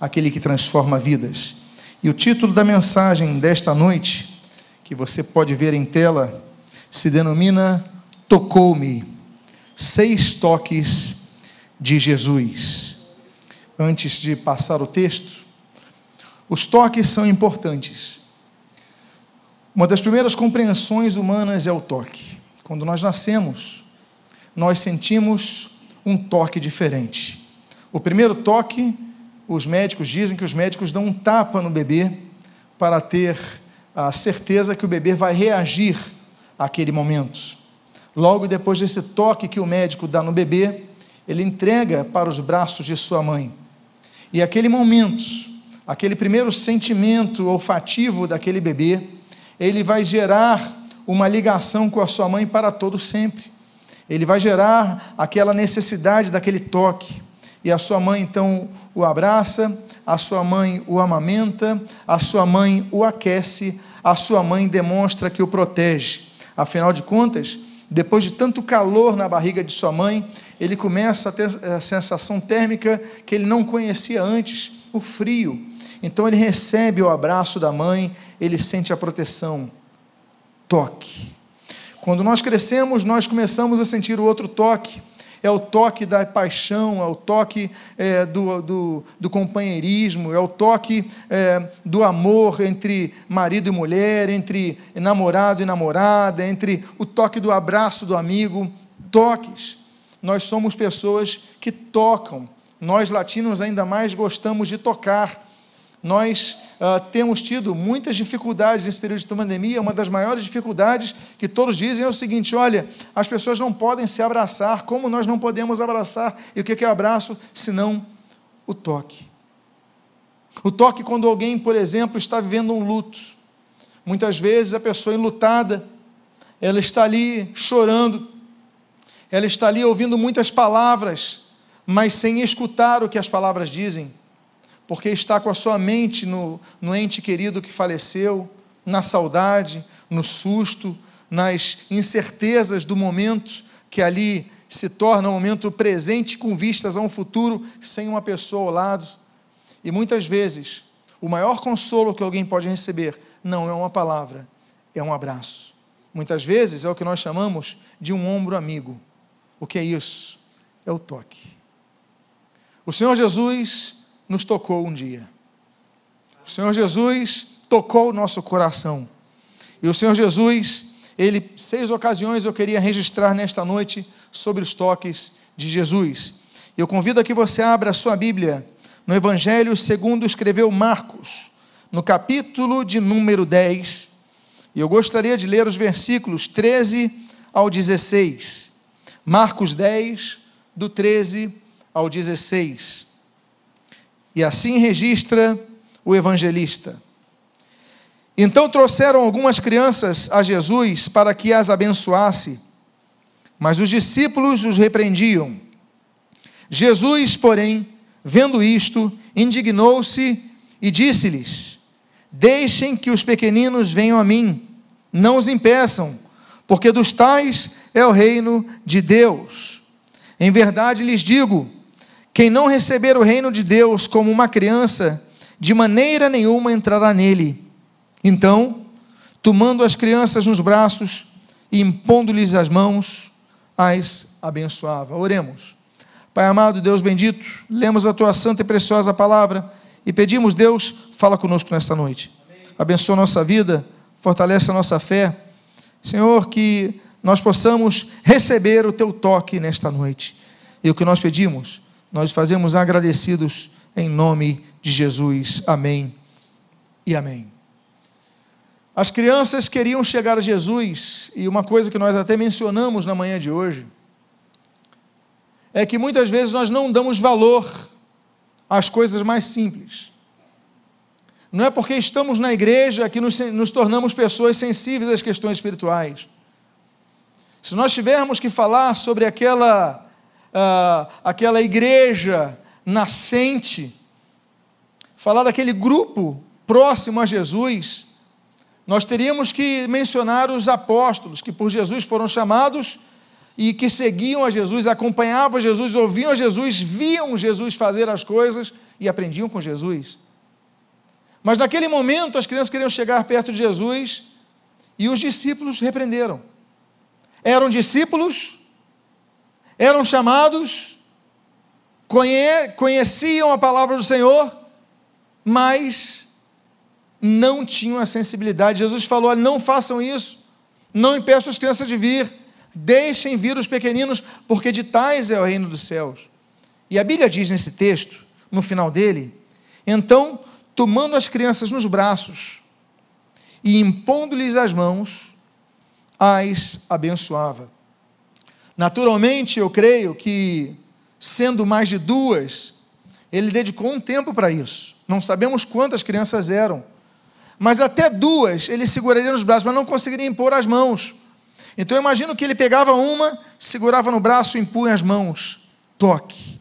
aquele que transforma vidas. E o título da mensagem desta noite, que você pode ver em tela, se denomina Tocou-me. Seis toques de Jesus. Antes de passar o texto, os toques são importantes. Uma das primeiras compreensões humanas é o toque. Quando nós nascemos, nós sentimos um toque diferente. O primeiro toque, os médicos dizem que os médicos dão um tapa no bebê para ter a certeza que o bebê vai reagir àquele momento. Logo depois desse toque que o médico dá no bebê, ele entrega para os braços de sua mãe. E aquele momento, aquele primeiro sentimento olfativo daquele bebê, ele vai gerar uma ligação com a sua mãe para todo sempre. Ele vai gerar aquela necessidade daquele toque. E a sua mãe então o abraça, a sua mãe o amamenta, a sua mãe o aquece, a sua mãe demonstra que o protege. Afinal de contas, depois de tanto calor na barriga de sua mãe, ele começa a ter a sensação térmica que ele não conhecia antes, o frio. Então ele recebe o abraço da mãe, ele sente a proteção. Toque. Quando nós crescemos, nós começamos a sentir o outro toque. É o toque da paixão, é o toque é, do, do, do, companheirismo, é o toque é, do amor entre marido e mulher, entre namorado e namorada, entre o toque do abraço do amigo. Toques. Nós somos pessoas que tocam. Nós latinos ainda mais gostamos de tocar nós uh, temos tido muitas dificuldades nesse período de pandemia. Uma das maiores dificuldades que todos dizem é o seguinte: olha, as pessoas não podem se abraçar, como nós não podemos abraçar? E o que é abraço senão o toque? O toque quando alguém, por exemplo, está vivendo um luto. Muitas vezes a pessoa enlutada, ela está ali chorando, ela está ali ouvindo muitas palavras, mas sem escutar o que as palavras dizem porque está com a sua mente no, no ente querido que faleceu, na saudade, no susto, nas incertezas do momento que ali se torna um momento presente com vistas a um futuro sem uma pessoa ao lado. E muitas vezes, o maior consolo que alguém pode receber não é uma palavra, é um abraço. Muitas vezes é o que nós chamamos de um ombro amigo. O que é isso? É o toque. O Senhor Jesus nos tocou um dia. O Senhor Jesus tocou o nosso coração. E o Senhor Jesus, ele, seis ocasiões eu queria registrar nesta noite sobre os toques de Jesus. Eu convido a que você abra a sua Bíblia no Evangelho segundo escreveu Marcos, no capítulo de número 10. E eu gostaria de ler os versículos 13 ao 16. Marcos 10, do 13 ao 16. E assim registra o evangelista. Então trouxeram algumas crianças a Jesus para que as abençoasse, mas os discípulos os repreendiam. Jesus, porém, vendo isto, indignou-se e disse-lhes: Deixem que os pequeninos venham a mim, não os impeçam, porque dos tais é o reino de Deus. Em verdade lhes digo: quem não receber o reino de Deus como uma criança, de maneira nenhuma entrará nele. Então, tomando as crianças nos braços e impondo-lhes as mãos, as abençoava. Oremos. Pai amado, Deus bendito, lemos a tua santa e preciosa palavra e pedimos, Deus, fala conosco nesta noite. Abençoa a nossa vida, fortalece a nossa fé. Senhor, que nós possamos receber o teu toque nesta noite. E o que nós pedimos nós fazemos agradecidos em nome de Jesus. Amém e amém. As crianças queriam chegar a Jesus, e uma coisa que nós até mencionamos na manhã de hoje, é que muitas vezes nós não damos valor às coisas mais simples. Não é porque estamos na igreja que nos, nos tornamos pessoas sensíveis às questões espirituais. Se nós tivermos que falar sobre aquela ah, aquela igreja nascente, falar daquele grupo próximo a Jesus, nós teríamos que mencionar os apóstolos, que por Jesus foram chamados e que seguiam a Jesus, acompanhavam Jesus, ouviam Jesus, viam Jesus fazer as coisas e aprendiam com Jesus. Mas naquele momento as crianças queriam chegar perto de Jesus e os discípulos repreenderam. Eram discípulos, eram chamados, conheciam a palavra do Senhor, mas não tinham a sensibilidade. Jesus falou: não façam isso, não impeçam as crianças de vir, deixem vir os pequeninos, porque de tais é o reino dos céus. E a Bíblia diz nesse texto, no final dele, então, tomando as crianças nos braços e impondo-lhes as mãos, as abençoava. Naturalmente, eu creio que, sendo mais de duas, ele dedicou um tempo para isso. Não sabemos quantas crianças eram, mas até duas ele seguraria nos braços, mas não conseguiria impor as mãos. Então eu imagino que ele pegava uma, segurava no braço e impunha as mãos. Toque.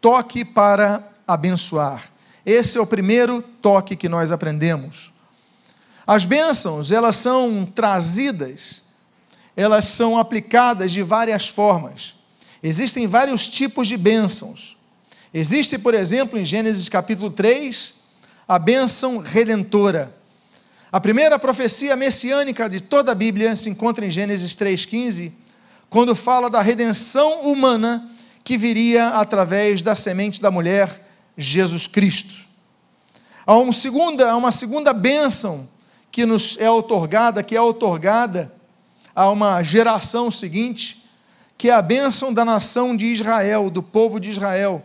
Toque para abençoar. Esse é o primeiro toque que nós aprendemos. As bênçãos, elas são trazidas, elas são aplicadas de várias formas. Existem vários tipos de bênçãos. Existe, por exemplo, em Gênesis capítulo 3, a bênção redentora. A primeira profecia messiânica de toda a Bíblia se encontra em Gênesis 3,15, quando fala da redenção humana que viria através da semente da mulher, Jesus Cristo. Há uma segunda, uma segunda bênção que nos é otorgada, que é otorgada a uma geração seguinte, que é a bênção da nação de Israel, do povo de Israel,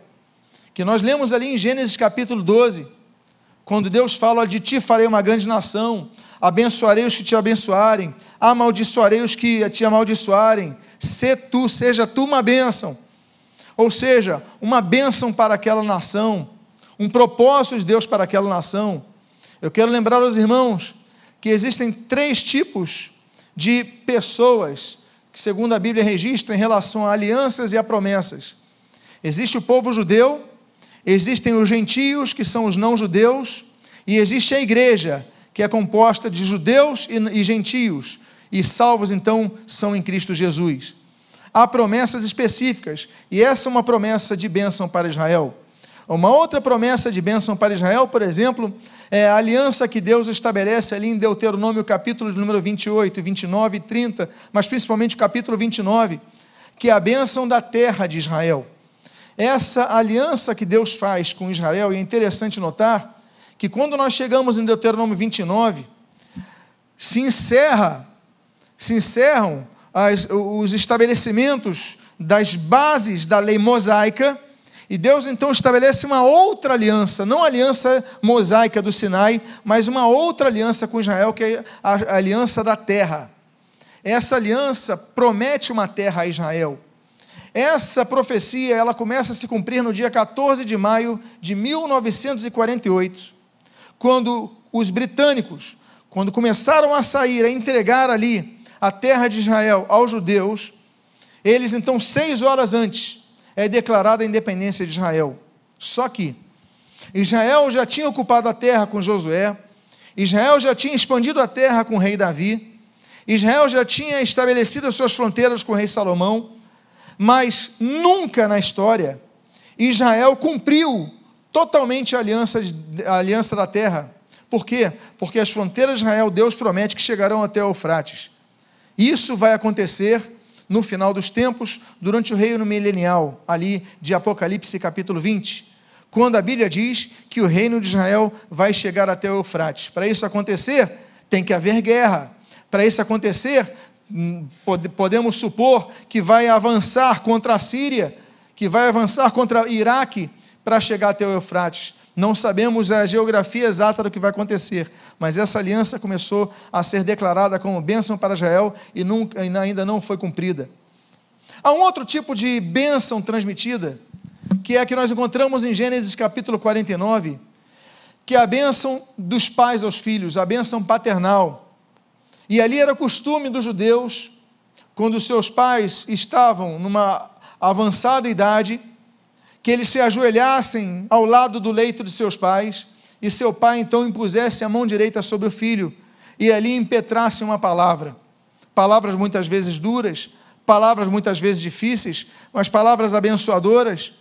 que nós lemos ali em Gênesis capítulo 12, quando Deus fala de ti farei uma grande nação, abençoarei os que te abençoarem, amaldiçoarei os que te amaldiçoarem, se tu, seja tu uma bênção. Ou seja, uma bênção para aquela nação, um propósito de Deus para aquela nação. Eu quero lembrar aos irmãos que existem três tipos de pessoas que, segundo a Bíblia registra, em relação a alianças e a promessas. Existe o povo judeu, existem os gentios, que são os não-judeus, e existe a igreja, que é composta de judeus e, gentios, e salvos então são em Cristo Jesus. Há promessas específicas, e essa é uma promessa de bênção para Israel. Uma outra promessa de bênção para Israel, por exemplo, é a aliança que Deus estabelece ali em Deuteronômio, capítulo número 28, 29 e 30, mas principalmente o capítulo 29, que é a bênção da terra de Israel. Essa aliança que Deus faz com Israel, e é interessante notar que quando nós chegamos em Deuteronômio 29, se encerra, se encerram as, os estabelecimentos das bases da lei mosaica, e Deus então estabelece uma outra aliança, não a aliança mosaica do Sinai, mas uma outra aliança com Israel, que é a aliança da terra. Essa aliança promete uma terra a Israel. Essa profecia, ela começa a se cumprir no dia 14 de maio de 1948, quando os britânicos, quando começaram a sair, a entregar ali a terra de Israel aos judeus, eles então, seis horas antes, é declarada a independência de Israel. Só que Israel já tinha ocupado a terra com Josué, Israel já tinha expandido a terra com o rei Davi, Israel já tinha estabelecido as suas fronteiras com o rei Salomão, mas nunca na história Israel cumpriu totalmente a aliança, a aliança da terra. Por quê? Porque as fronteiras de Israel, Deus promete que chegarão até Eufrates. Isso vai acontecer no final dos tempos, durante o reino milenial, ali de Apocalipse capítulo 20, quando a Bíblia diz que o reino de Israel vai chegar até o Eufrates. Para isso acontecer, tem que haver guerra. Para isso acontecer, Hum, podemos supor que vai avançar contra a Síria, que vai avançar contra o Iraque para chegar até o Eufrates. Não sabemos a geografia exata do que vai acontecer, mas essa aliança começou a ser declarada como bênção para Israel e, nunca, ainda não foi cumprida. Há um outro tipo de bênção transmitida, que é a que nós encontramos em Gênesis capítulo 49, que é a bênção dos pais aos filhos, a bênção paternal. E ali era costume dos judeus, quando seus pais estavam numa avançada idade, que eles se ajoelhassem ao lado do leito de seus pais, e seu pai então impusesse a mão direita sobre o filho, e ali impetrasse uma palavra. Palavras muitas vezes duras, palavras muitas vezes difíceis, mas palavras abençoadoras,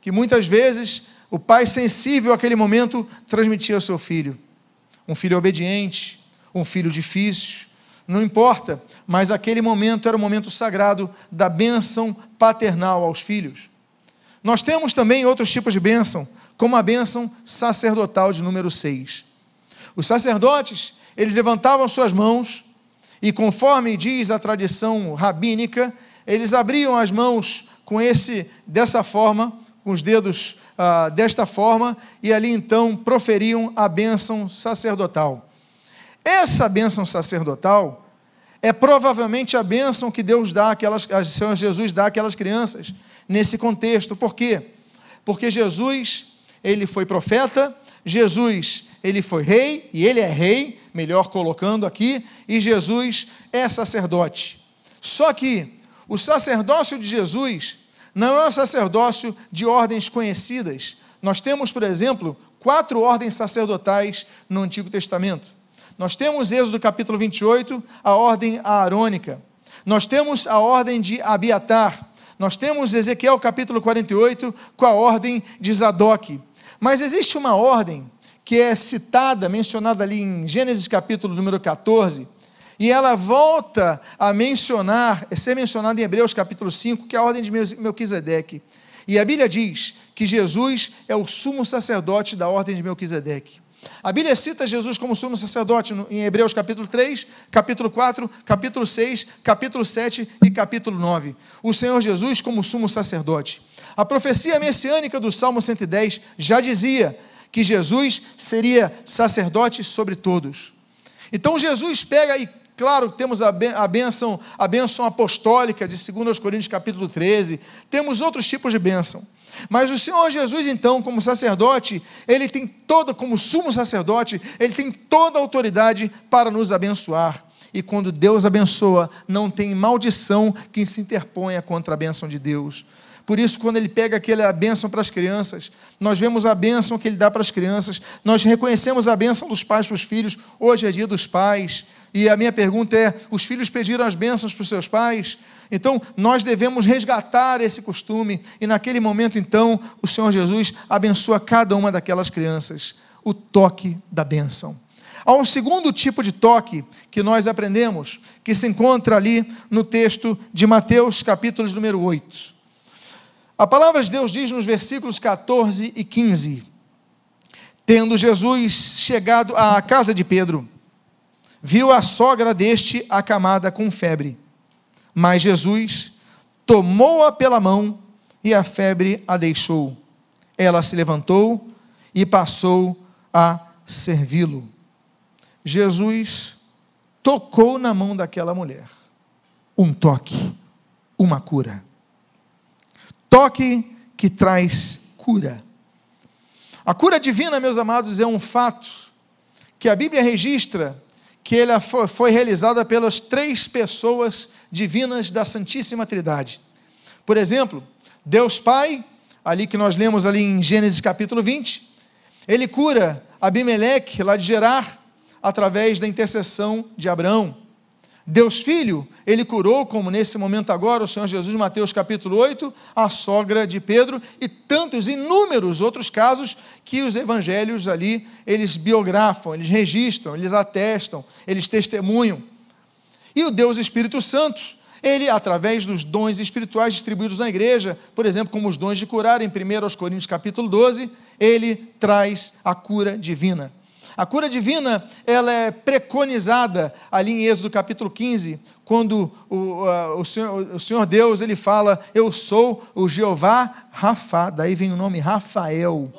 que muitas vezes o pai sensível àquele momento transmitia ao seu filho. Um filho obediente, um filho difícil, não importa, mas aquele momento era o momento sagrado da bênção paternal aos filhos. Nós temos também outros tipos de bênção, como a bênção sacerdotal de número 6. Os sacerdotes, eles levantavam suas mãos e conforme diz a tradição rabínica, eles abriam as mãos com esse dessa forma, com os dedos ah, desta forma, e ali então proferiam a bênção sacerdotal. Essa bênção sacerdotal é provavelmente a bênção que Deus dá aquelas, o Senhor Jesus dá àquelas crianças nesse contexto. Por quê? Porque Jesus, ele foi profeta, Jesus, ele foi rei, e ele é rei, melhor colocando aqui, e Jesus é sacerdote. Só que o sacerdócio de Jesus não é um sacerdócio de ordens conhecidas. Nós temos, por exemplo, quatro ordens sacerdotais no Antigo Testamento. Nós temos Êxodo capítulo 28, a ordem aarônica. Nós temos a ordem de Abiatar. Nós temos Ezequiel capítulo 48 com a ordem de Zadok. Mas existe uma ordem que é citada, mencionada ali em Gênesis capítulo número 14, e ela volta a mencionar, ser mencionada em Hebreus capítulo 5, que é a ordem de Melquisedeque. E a Bíblia diz que Jesus é o sumo sacerdote da ordem de Melquisedeque. A Bíblia cita Jesus como sumo sacerdote em Hebreus capítulo 3, capítulo 4, capítulo 6, capítulo 7 e capítulo 9. O Senhor Jesus como sumo sacerdote. A profecia messiânica do Salmo 110 já dizia que Jesus seria sacerdote sobre todos. Então Jesus pega e Claro, temos a bênção, a bênção apostólica de 2 Coríntios capítulo 13, temos outros tipos de bênção. Mas o Senhor Jesus, então, como sacerdote, ele tem toda, como sumo sacerdote, ele tem toda a autoridade para nos abençoar. E quando Deus abençoa, não tem maldição que se interponha contra a bênção de Deus. Por isso, quando ele pega aquela bênção para as crianças, nós vemos a bênção que ele dá para as crianças, nós reconhecemos a bênção dos pais para os filhos. Hoje é dia dos pais, e a minha pergunta é: os filhos pediram as bênçãos para os seus pais? Então, nós devemos resgatar esse costume, e naquele momento, então, o Senhor Jesus abençoa cada uma daquelas crianças. O toque da bênção. Há um segundo tipo de toque que nós aprendemos, que se encontra ali no texto de Mateus, capítulo número 8. A palavra de Deus diz nos versículos 14 e 15: Tendo Jesus chegado à casa de Pedro, viu a sogra deste acamada com febre. Mas Jesus tomou-a pela mão e a febre a deixou. Ela se levantou e passou a servi-lo. Jesus tocou na mão daquela mulher. Um toque, uma cura toque que traz cura. A cura divina, meus amados, é um fato que a Bíblia registra que ela foi realizada pelas três pessoas divinas da Santíssima Trindade. Por exemplo, Deus Pai, ali que nós lemos ali em Gênesis capítulo 20, ele cura Abimeleque lá de Gerar através da intercessão de Abraão. Deus Filho, ele curou, como nesse momento agora, o Senhor Jesus, Mateus capítulo 8, a sogra de Pedro e tantos inúmeros outros casos que os evangelhos ali, eles biografam, eles registram, eles atestam, eles testemunham. E o Deus Espírito Santo, ele, através dos dons espirituais distribuídos na igreja, por exemplo, como os dons de curar, em 1 Coríntios capítulo 12, ele traz a cura divina. A cura divina, ela é preconizada ali em Êxodo capítulo 15, quando o, o, Senhor, o Senhor Deus, ele fala, eu sou o Jeová Rafa, daí vem o nome Rafael,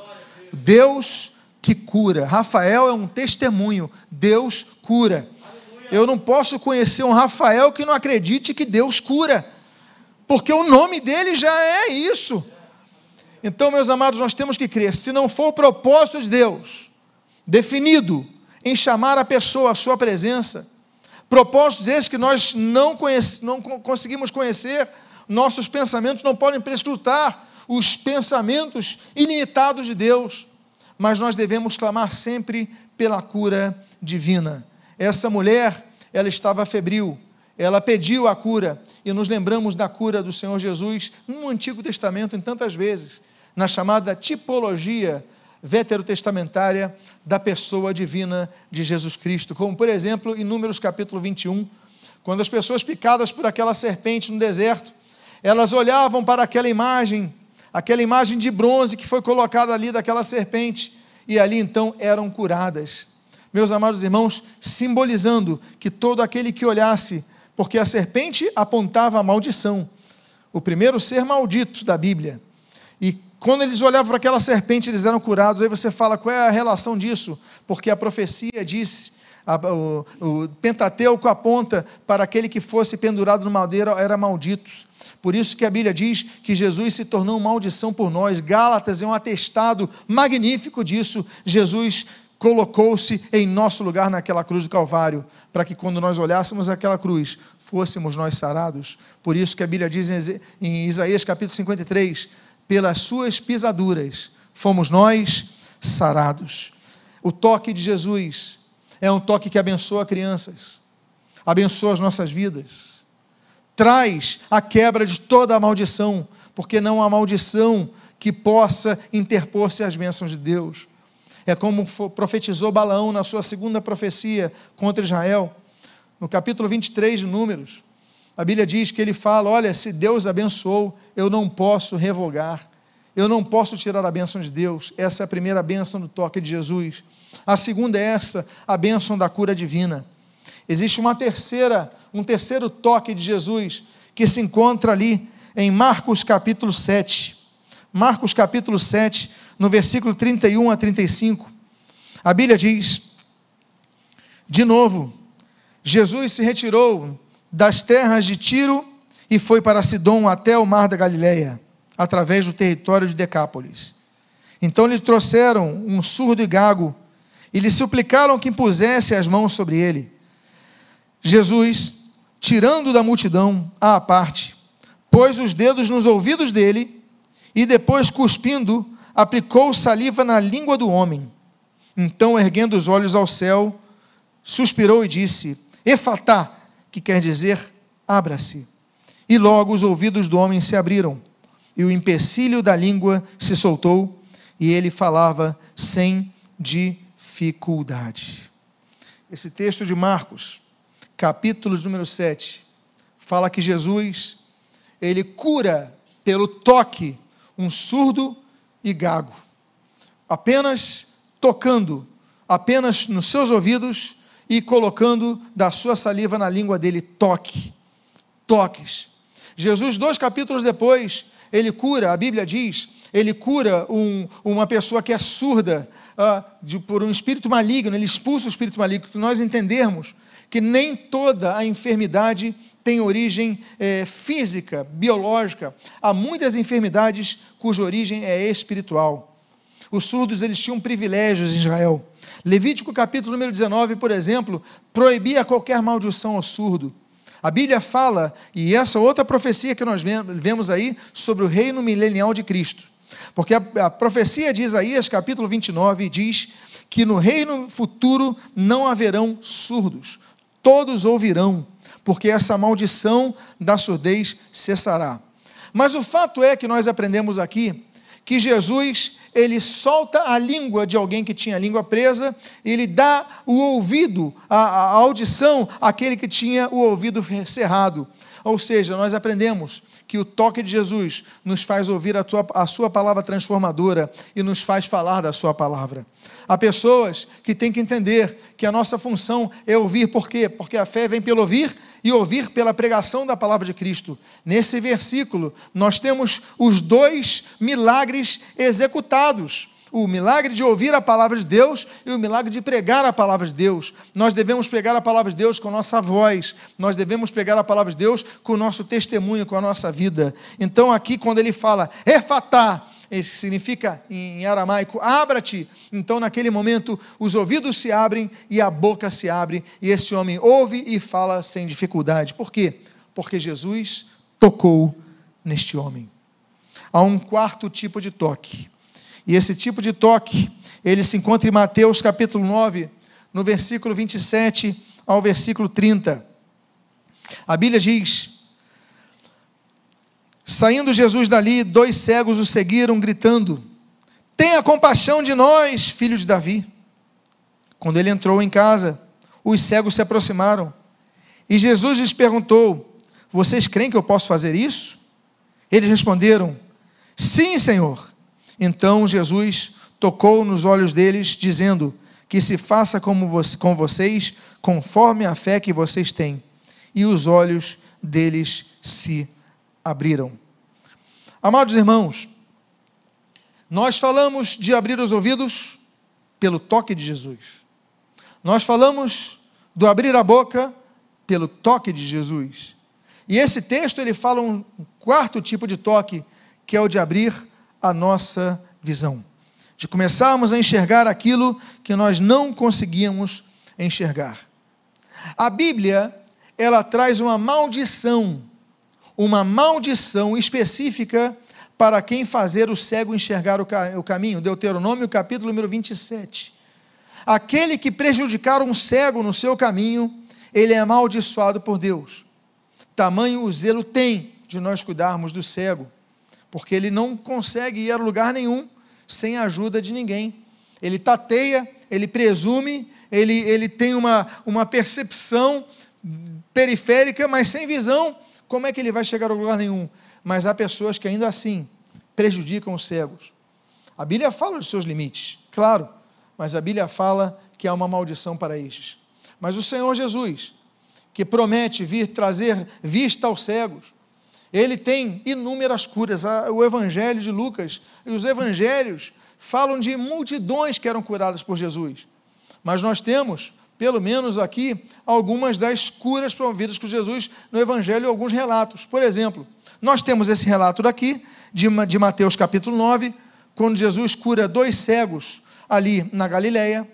Deus que cura. Rafael é um testemunho, Deus cura. Eu não posso conhecer um Rafael que não acredite que Deus cura, porque o nome dele já é isso. Então, meus amados, nós temos que crer, se não for o propósito de Deus, definido em chamar a pessoa à sua presença. Propósitos esses que nós não, conhece, não conseguimos conhecer, nossos pensamentos não podem prescrutar os pensamentos ilimitados de Deus, mas nós devemos clamar sempre pela cura divina. Essa mulher, ela estava febril, ela pediu a cura, e nos lembramos da cura do Senhor Jesus no Antigo Testamento em tantas vezes, na chamada tipologia veterotestamentária da pessoa divina de Jesus Cristo, como por exemplo em Números capítulo 21, quando as pessoas picadas por aquela serpente no deserto, elas olhavam para aquela imagem, aquela imagem de bronze que foi colocada ali daquela serpente, e ali então eram curadas. Meus amados irmãos, simbolizando que todo aquele que olhasse, porque a serpente apontava a maldição, o primeiro ser maldito da Bíblia, e quando eles olhavam para aquela serpente, eles eram curados. Aí você fala, qual é a relação disso? Porque a profecia disse, a, o, o Pentateuco aponta para aquele que fosse pendurado no madeira era maldito. Por isso que a Bíblia diz que Jesus se tornou maldição por nós. Gálatas é um atestado magnífico disso. Jesus colocou-se em nosso lugar naquela cruz do Calvário, para que quando nós olhássemos aquela cruz, fôssemos nós sarados. Por isso que a Bíblia diz em Isaías capítulo 53, pelas suas pisaduras fomos nós sarados. O toque de Jesus é um toque que abençoa crianças, abençoa as nossas vidas, traz a quebra de toda a maldição, porque não há maldição que possa interpor-se às bênçãos de Deus. É como profetizou Balaão na sua segunda profecia contra Israel, no capítulo 23 de Números. A Bíblia diz que ele fala: Olha, se Deus abençoou, eu não posso revogar, eu não posso tirar a bênção de Deus. Essa é a primeira bênção do toque de Jesus. A segunda é essa, a bênção da cura divina. Existe uma terceira, um terceiro toque de Jesus que se encontra ali em Marcos capítulo 7. Marcos capítulo 7, no versículo 31 a 35. A Bíblia diz: De novo, Jesus se retirou das terras de Tiro e foi para Sidom até o mar da Galileia, através do território de Decápolis. Então lhe trouxeram um surdo e gago e lhe suplicaram que impusesse as mãos sobre ele. Jesus, tirando da multidão à parte, pôs os dedos nos ouvidos dele e depois, cuspindo, aplicou saliva na língua do homem. Então, erguendo os olhos ao céu, suspirou e disse: Efatá, que quer dizer abra-se. E logo os ouvidos do homem se abriram, e o empecilho da língua se soltou, e ele falava sem dificuldade. Esse texto de Marcos, capítulo número 7, fala que Jesus, ele cura pelo toque um surdo e gago. Apenas tocando, apenas nos seus ouvidos, e colocando da sua saliva na língua dele toque, toques. Jesus, dois capítulos depois, ele cura, a Bíblia diz, ele cura um, uma pessoa que é surda uh, de, por um espírito maligno, ele expulsa o espírito maligno, que nós entendermos que nem toda a enfermidade tem origem é, física, biológica. Há muitas enfermidades cuja origem é espiritual. Os surdos eles tinham privilégios em Israel. Levítico capítulo número 19, por exemplo, proibia qualquer maldição ao surdo. A Bíblia fala, e essa outra profecia que nós vemos aí, sobre o reino milenial de Cristo. Porque a, a profecia de Isaías, capítulo 29, diz que no reino futuro não haverão surdos, todos ouvirão, porque essa maldição da surdez cessará. Mas o fato é que nós aprendemos aqui que Jesus ele solta a língua de alguém que tinha a língua presa, ele dá o ouvido, a, a audição àquele que tinha o ouvido cerrado. Ou seja, nós aprendemos que o toque de Jesus nos faz ouvir a, tua, a sua palavra transformadora e nos faz falar da sua palavra. Há pessoas que têm que entender que a nossa função é ouvir, por quê? Porque a fé vem pelo ouvir e ouvir pela pregação da palavra de Cristo. Nesse versículo, nós temos os dois milagres executados o milagre de ouvir a palavra de Deus e o milagre de pregar a palavra de Deus. Nós devemos pregar a palavra de Deus com nossa voz, nós devemos pregar a palavra de Deus com o nosso testemunho, com a nossa vida. Então, aqui, quando ele fala, efatá, significa em aramaico, abra-te. Então, naquele momento, os ouvidos se abrem e a boca se abre, e esse homem ouve e fala sem dificuldade. Por quê? Porque Jesus tocou neste homem. Há um quarto tipo de toque. E esse tipo de toque, ele se encontra em Mateus capítulo 9, no versículo 27 ao versículo 30. A Bíblia diz: Saindo Jesus dali, dois cegos o seguiram, gritando: Tenha compaixão de nós, filho de Davi. Quando ele entrou em casa, os cegos se aproximaram. E Jesus lhes perguntou: Vocês creem que eu posso fazer isso? Eles responderam: Sim, Senhor. Então Jesus tocou nos olhos deles, dizendo: Que se faça como com vocês, conforme a fé que vocês têm. E os olhos deles se abriram. Amados irmãos, nós falamos de abrir os ouvidos pelo toque de Jesus. Nós falamos do abrir a boca pelo toque de Jesus. E esse texto ele fala um quarto tipo de toque, que é o de abrir a nossa visão, de começarmos a enxergar aquilo que nós não conseguíamos enxergar. A Bíblia, ela traz uma maldição uma maldição específica para quem fazer o cego enxergar o, ca o caminho. Deuteronômio capítulo número 27. Aquele que prejudicar um cego no seu caminho, ele é amaldiçoado por Deus. Tamanho o zelo tem de nós cuidarmos do cego, porque ele não consegue ir a lugar nenhum sem a ajuda de ninguém. Ele tateia, ele presume, ele, ele tem uma, uma percepção periférica, mas sem visão como é que ele vai chegar a lugar nenhum? Mas há pessoas que ainda assim prejudicam os cegos. A Bíblia fala dos seus limites, claro, mas a Bíblia fala que há uma maldição para estes. Mas o Senhor Jesus, que promete vir trazer vista aos cegos, ele tem inúmeras curas. O Evangelho de Lucas e os Evangelhos falam de multidões que eram curadas por Jesus. Mas nós temos pelo menos aqui, algumas das curas promovidas por Jesus no Evangelho, alguns relatos. Por exemplo, nós temos esse relato daqui, de, Mateus capítulo 9, quando Jesus cura dois cegos ali na Galileia.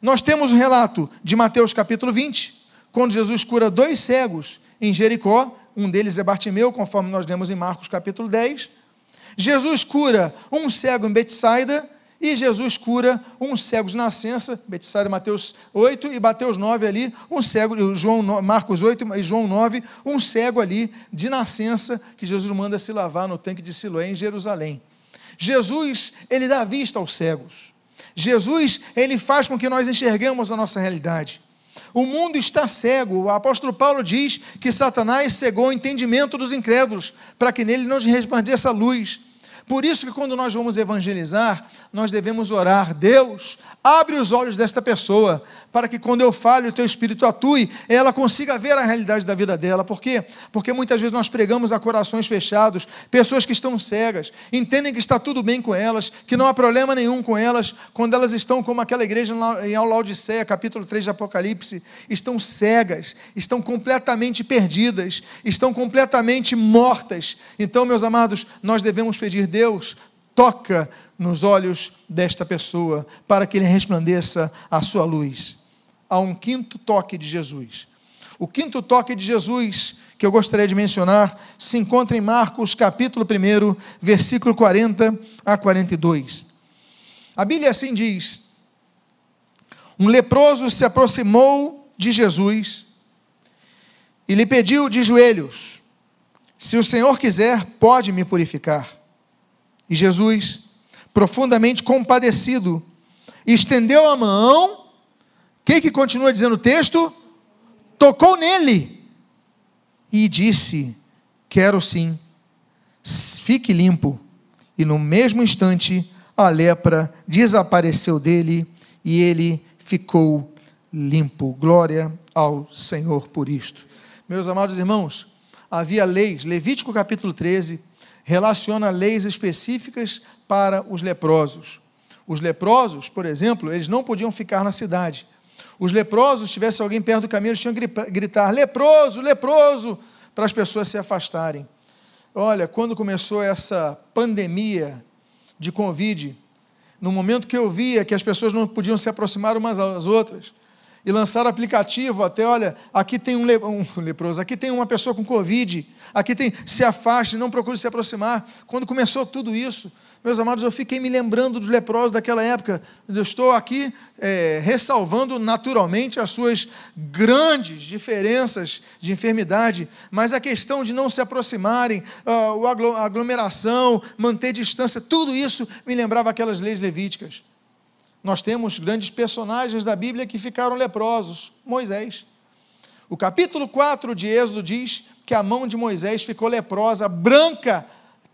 Nós temos o relato de Mateus capítulo 20, quando Jesus cura dois cegos em Jericó, um deles é Bartimeu, conforme nós lemos em Marcos capítulo 10. Jesus cura um cego em Betsaida, e Jesus cura um cego de nascença, Betsaida Mateus 8 e Mateus 9 ali, um cego, João, Marcos 8 e João 9, um cego ali de nascença que Jesus manda se lavar no tanque de Siloé em Jerusalém. Jesus, ele dá vista aos cegos. Jesus, ele faz com que nós enxerguemos a nossa realidade. O mundo está cego. O apóstolo Paulo diz que Satanás cegou o entendimento dos incrédulos, para que nele não resplandeça a luz. Por isso que quando nós vamos evangelizar, nós devemos orar, Deus, abre os olhos desta pessoa, para que quando eu fale, o teu espírito atue, ela consiga ver a realidade da vida dela. Por quê? Porque muitas vezes nós pregamos a corações fechados, pessoas que estão cegas, entendem que está tudo bem com elas, que não há problema nenhum com elas, quando elas estão como aquela igreja em Laodiceia, capítulo 3 de Apocalipse, estão cegas, estão completamente perdidas, estão completamente mortas. Então, meus amados, nós devemos pedir Deus Deus toca nos olhos desta pessoa para que ele resplandeça a sua luz. Há um quinto toque de Jesus. O quinto toque de Jesus que eu gostaria de mencionar se encontra em Marcos, capítulo 1, versículo 40 a 42. A Bíblia assim diz: Um leproso se aproximou de Jesus e lhe pediu de joelhos: Se o Senhor quiser, pode me purificar. E Jesus, profundamente compadecido, estendeu a mão. O que, que continua dizendo o texto? Tocou nele e disse: Quero sim, fique limpo. E no mesmo instante, a lepra desapareceu dele e ele ficou limpo. Glória ao Senhor por isto. Meus amados irmãos, havia leis, Levítico capítulo 13, relaciona leis específicas para os leprosos. Os leprosos, por exemplo, eles não podiam ficar na cidade. Os leprosos, se tivesse alguém perto do caminho, eles tinham que gritar: leproso, leproso, para as pessoas se afastarem. Olha, quando começou essa pandemia de Covid, no momento que eu via que as pessoas não podiam se aproximar umas às outras, e lançaram aplicativo até, olha, aqui tem um, le, um, leproso, aqui tem uma pessoa com Covid, aqui tem, se afaste, não procure se aproximar. Quando começou tudo isso, meus amados, eu fiquei me lembrando dos leprosos daquela época. Eu estou aqui é, ressalvando naturalmente as suas grandes diferenças de enfermidade, mas a questão de não se aproximarem, a aglomeração, manter distância, tudo isso me lembrava aquelas leis levíticas. Nós temos grandes personagens da Bíblia que ficaram leprosos. Moisés. O capítulo 4 de Êxodo diz que a mão de Moisés ficou leprosa, branca,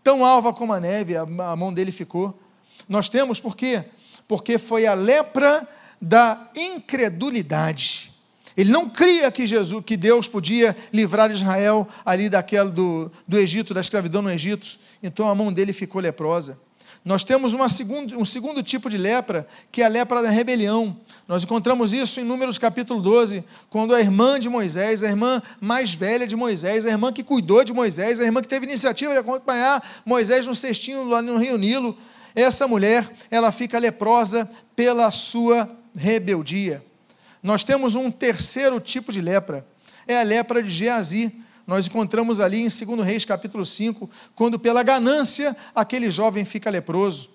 tão alva como a neve, a mão dele ficou. Nós temos por quê? Porque foi a lepra da incredulidade. Ele não cria que Jesus, que Deus podia livrar Israel ali daquela do, do Egito, da escravidão no Egito. Então a mão dele ficou leprosa. Nós temos segundo, um segundo tipo de lepra, que é a lepra da rebelião. Nós encontramos isso em Números capítulo 12, quando a irmã de Moisés, a irmã mais velha de Moisés, a irmã que cuidou de Moisés, a irmã que teve iniciativa de acompanhar Moisés no cestinho lá no Rio Nilo, essa mulher, ela fica leprosa pela sua rebeldia. Nós temos um terceiro tipo de lepra, é a lepra de Geazi nós encontramos ali em 2 Reis capítulo 5, quando pela ganância aquele jovem fica leproso.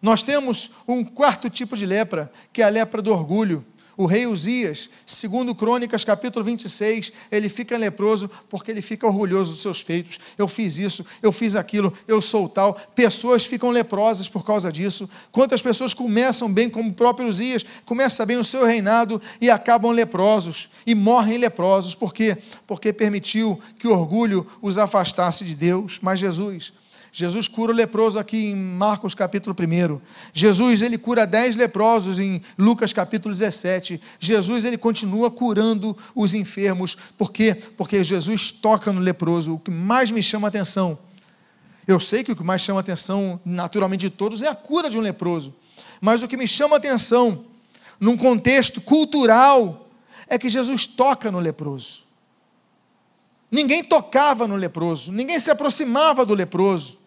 Nós temos um quarto tipo de lepra, que é a lepra do orgulho. O rei Uzias, segundo Crônicas, capítulo 26, ele fica leproso porque ele fica orgulhoso dos seus feitos. Eu fiz isso, eu fiz aquilo, eu sou tal. Pessoas ficam leprosas por causa disso. Quantas pessoas começam bem, como o próprio Uzias, começa bem o seu reinado e acabam leprosos e morrem leprosos. Por quê? Porque permitiu que o orgulho os afastasse de Deus. Mas Jesus, Jesus cura o leproso aqui em Marcos capítulo 1. Jesus ele cura dez leprosos em Lucas capítulo 17. Jesus ele continua curando os enfermos. Por quê? Porque Jesus toca no leproso. O que mais me chama a atenção, eu sei que o que mais chama a atenção, naturalmente de todos, é a cura de um leproso. Mas o que me chama a atenção, num contexto cultural, é que Jesus toca no leproso. Ninguém tocava no leproso, ninguém se aproximava do leproso.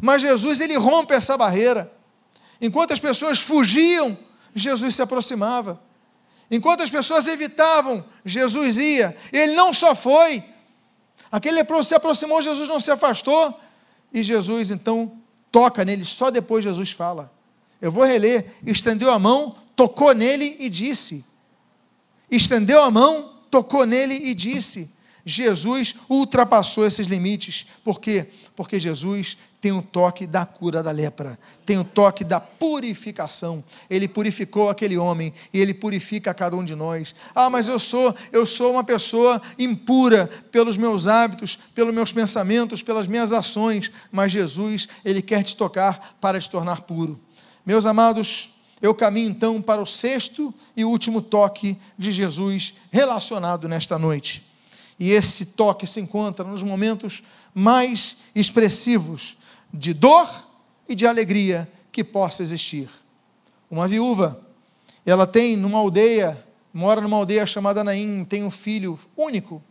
Mas Jesus ele rompe essa barreira. Enquanto as pessoas fugiam, Jesus se aproximava. Enquanto as pessoas evitavam, Jesus ia. Ele não só foi. Aquele leproso se aproximou, Jesus não se afastou. E Jesus então toca nele. Só depois Jesus fala. Eu vou reler. Estendeu a mão, tocou nele e disse. Estendeu a mão, tocou nele e disse. Jesus ultrapassou esses limites. Por quê? Porque Jesus tem o toque da cura da lepra, tem o toque da purificação. Ele purificou aquele homem e ele purifica cada um de nós. Ah, mas eu sou, eu sou uma pessoa impura pelos meus hábitos, pelos meus pensamentos, pelas minhas ações, mas Jesus, ele quer te tocar para te tornar puro. Meus amados, eu caminho então para o sexto e último toque de Jesus relacionado nesta noite. E esse toque se encontra nos momentos mais expressivos de dor e de alegria que possa existir. Uma viúva, ela tem numa aldeia, mora numa aldeia chamada Naim, tem um filho único.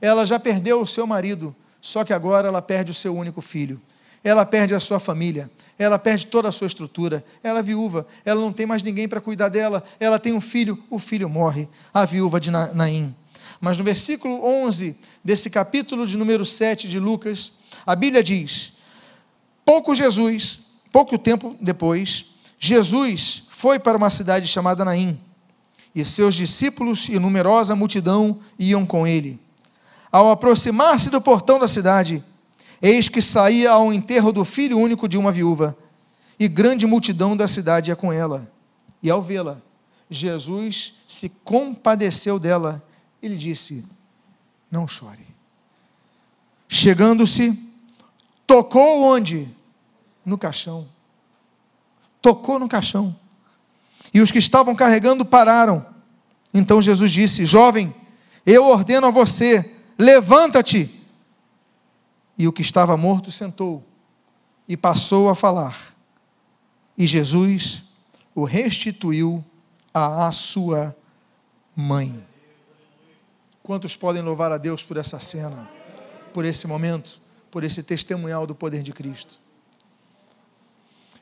Ela já perdeu o seu marido, só que agora ela perde o seu único filho. Ela perde a sua família, ela perde toda a sua estrutura. Ela é viúva, ela não tem mais ninguém para cuidar dela. Ela tem um filho, o filho morre, a viúva de Naim. Mas no versículo 11 desse capítulo de número 7 de Lucas, a Bíblia diz: Pouco Jesus, pouco tempo depois, Jesus foi para uma cidade chamada Naim, e seus discípulos e numerosa multidão iam com ele. Ao aproximar-se do portão da cidade, eis que saía ao enterro do filho único de uma viúva, e grande multidão da cidade ia com ela. E ao vê-la, Jesus se compadeceu dela e lhe disse: Não chore. Chegando-se, tocou onde? No caixão. Tocou no caixão. E os que estavam carregando pararam. Então Jesus disse: Jovem, eu ordeno a você, levanta-te. E o que estava morto sentou e passou a falar. E Jesus o restituiu à sua mãe. Quantos podem louvar a Deus por essa cena, por esse momento, por esse testemunhal do poder de Cristo?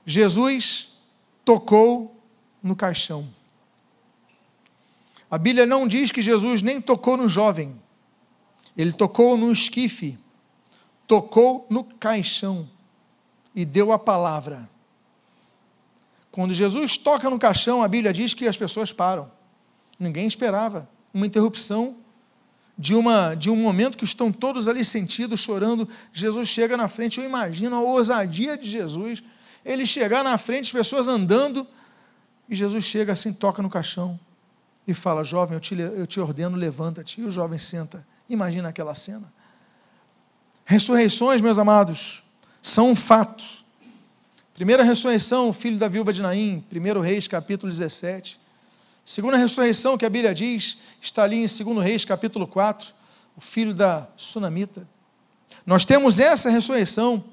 Jesus tocou no caixão. A Bíblia não diz que Jesus nem tocou no jovem, ele tocou no esquife, tocou no caixão e deu a palavra. Quando Jesus toca no caixão, a Bíblia diz que as pessoas param. Ninguém esperava uma interrupção de, uma, de um momento que estão todos ali sentidos, chorando. Jesus chega na frente. Eu imagino a ousadia de Jesus. Ele chegar na frente, as pessoas andando, e Jesus chega assim, toca no caixão e fala: Jovem, eu te, eu te ordeno, levanta-te. E o jovem senta. Imagina aquela cena. Ressurreições, meus amados, são um fato. Primeira ressurreição, filho da viúva de Naim, 1 Reis, capítulo 17. Segunda ressurreição, que a Bíblia diz, está ali em 2 Reis, capítulo 4, o filho da Sunamita. Nós temos essa ressurreição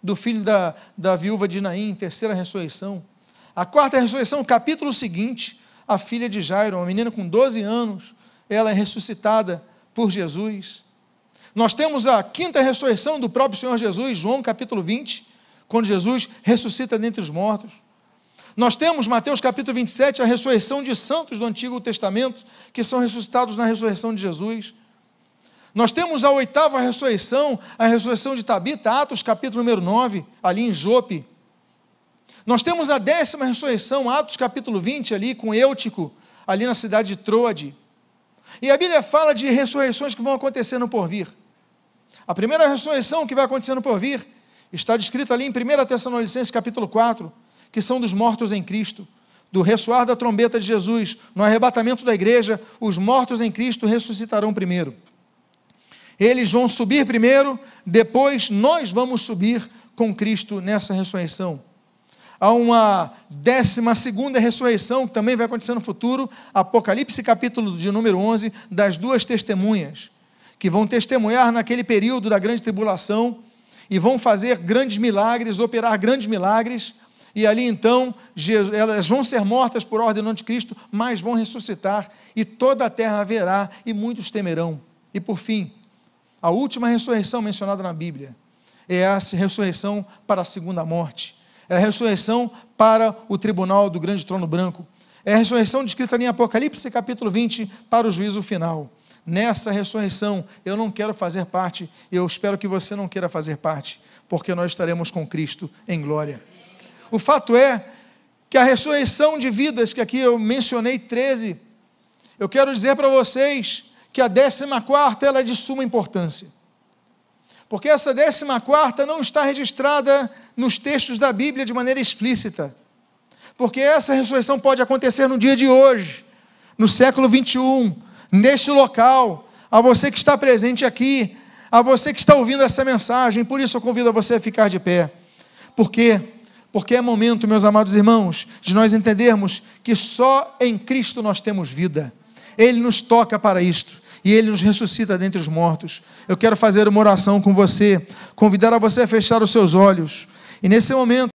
do filho da, da viúva de Naim, terceira ressurreição. A quarta ressurreição, capítulo seguinte, a filha de Jairo, uma menina com 12 anos, ela é ressuscitada por Jesus. Nós temos a quinta ressurreição do próprio Senhor Jesus, João capítulo 20, quando Jesus ressuscita dentre os mortos. Nós temos, Mateus capítulo 27, a ressurreição de santos do Antigo Testamento, que são ressuscitados na ressurreição de Jesus. Nós temos a oitava ressurreição, a ressurreição de Tabita, Atos capítulo número 9, ali em Jope. Nós temos a décima ressurreição, Atos capítulo 20, ali com Eutico, ali na cidade de Troade. E a Bíblia fala de ressurreições que vão acontecer no porvir. A primeira ressurreição que vai acontecer no porvir está descrita ali em 1 Tessalonicenses capítulo 4, que são dos mortos em Cristo, do ressoar da trombeta de Jesus, no arrebatamento da igreja, os mortos em Cristo ressuscitarão primeiro. Eles vão subir primeiro, depois nós vamos subir com Cristo nessa ressurreição. Há uma décima segunda ressurreição, que também vai acontecer no futuro, Apocalipse capítulo de número 11, das duas testemunhas, que vão testemunhar naquele período da grande tribulação, e vão fazer grandes milagres, operar grandes milagres, e ali então Jesus, elas vão ser mortas por ordem do anticristo, mas vão ressuscitar, e toda a terra haverá, e muitos temerão. E por fim, a última ressurreição mencionada na Bíblia é a ressurreição para a segunda morte, é a ressurreição para o tribunal do grande trono branco, é a ressurreição descrita em Apocalipse capítulo 20 para o juízo final. Nessa ressurreição eu não quero fazer parte, eu espero que você não queira fazer parte, porque nós estaremos com Cristo em glória. O fato é que a ressurreição de vidas, que aqui eu mencionei 13, eu quero dizer para vocês que a décima quarta ela é de suma importância. Porque essa décima quarta não está registrada nos textos da Bíblia de maneira explícita. Porque essa ressurreição pode acontecer no dia de hoje, no século 21, neste local, a você que está presente aqui, a você que está ouvindo essa mensagem. Por isso eu convido a você a ficar de pé. Por quê? Porque é momento, meus amados irmãos, de nós entendermos que só em Cristo nós temos vida. Ele nos toca para isto e ele nos ressuscita dentre os mortos. Eu quero fazer uma oração com você, convidar a você a fechar os seus olhos. E nesse momento,